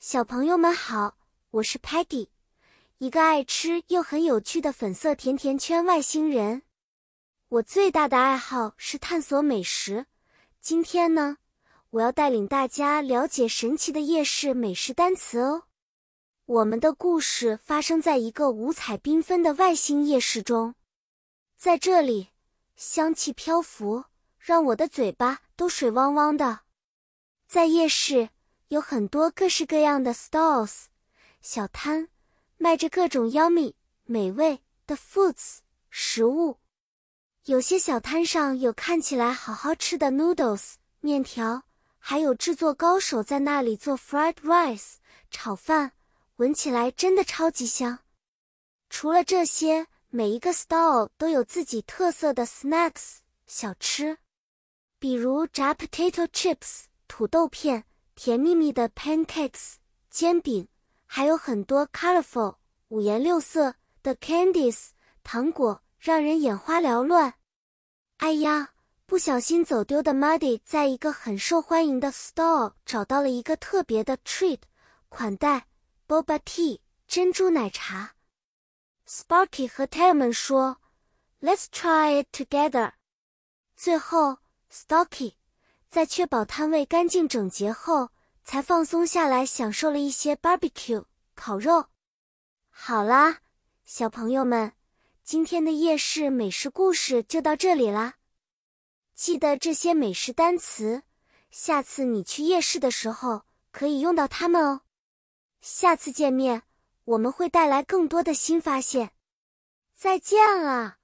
小朋友们好，我是 Patty，一个爱吃又很有趣的粉色甜甜圈外星人。我最大的爱好是探索美食。今天呢，我要带领大家了解神奇的夜市美食单词哦。我们的故事发生在一个五彩缤纷的外星夜市中，在这里，香气漂浮，让我的嘴巴都水汪汪的。在夜市。有很多各式各样的 stalls 小摊，卖着各种 yummy 美味的 foods 食物。有些小摊上有看起来好好吃的 noodles 面条，还有制作高手在那里做 fried rice 炒饭，闻起来真的超级香。除了这些，每一个 stall 都有自己特色的 snacks 小吃，比如炸 potato chips 土豆片。甜蜜蜜的 pancakes 煎饼，还有很多 colorful 五颜六色的 candies 糖果，让人眼花缭乱。哎呀，不小心走丢的 Muddy 在一个很受欢迎的 stall 找到了一个特别的 treat 款待 boba tea 珍珠奶茶。Sparky 和 Telman 说：“Let's try it together。”最后，Stocky。在确保摊位干净整洁后，才放松下来，享受了一些 barbecue 烤肉。好啦，小朋友们，今天的夜市美食故事就到这里啦。记得这些美食单词，下次你去夜市的时候可以用到它们哦。下次见面，我们会带来更多的新发现。再见了。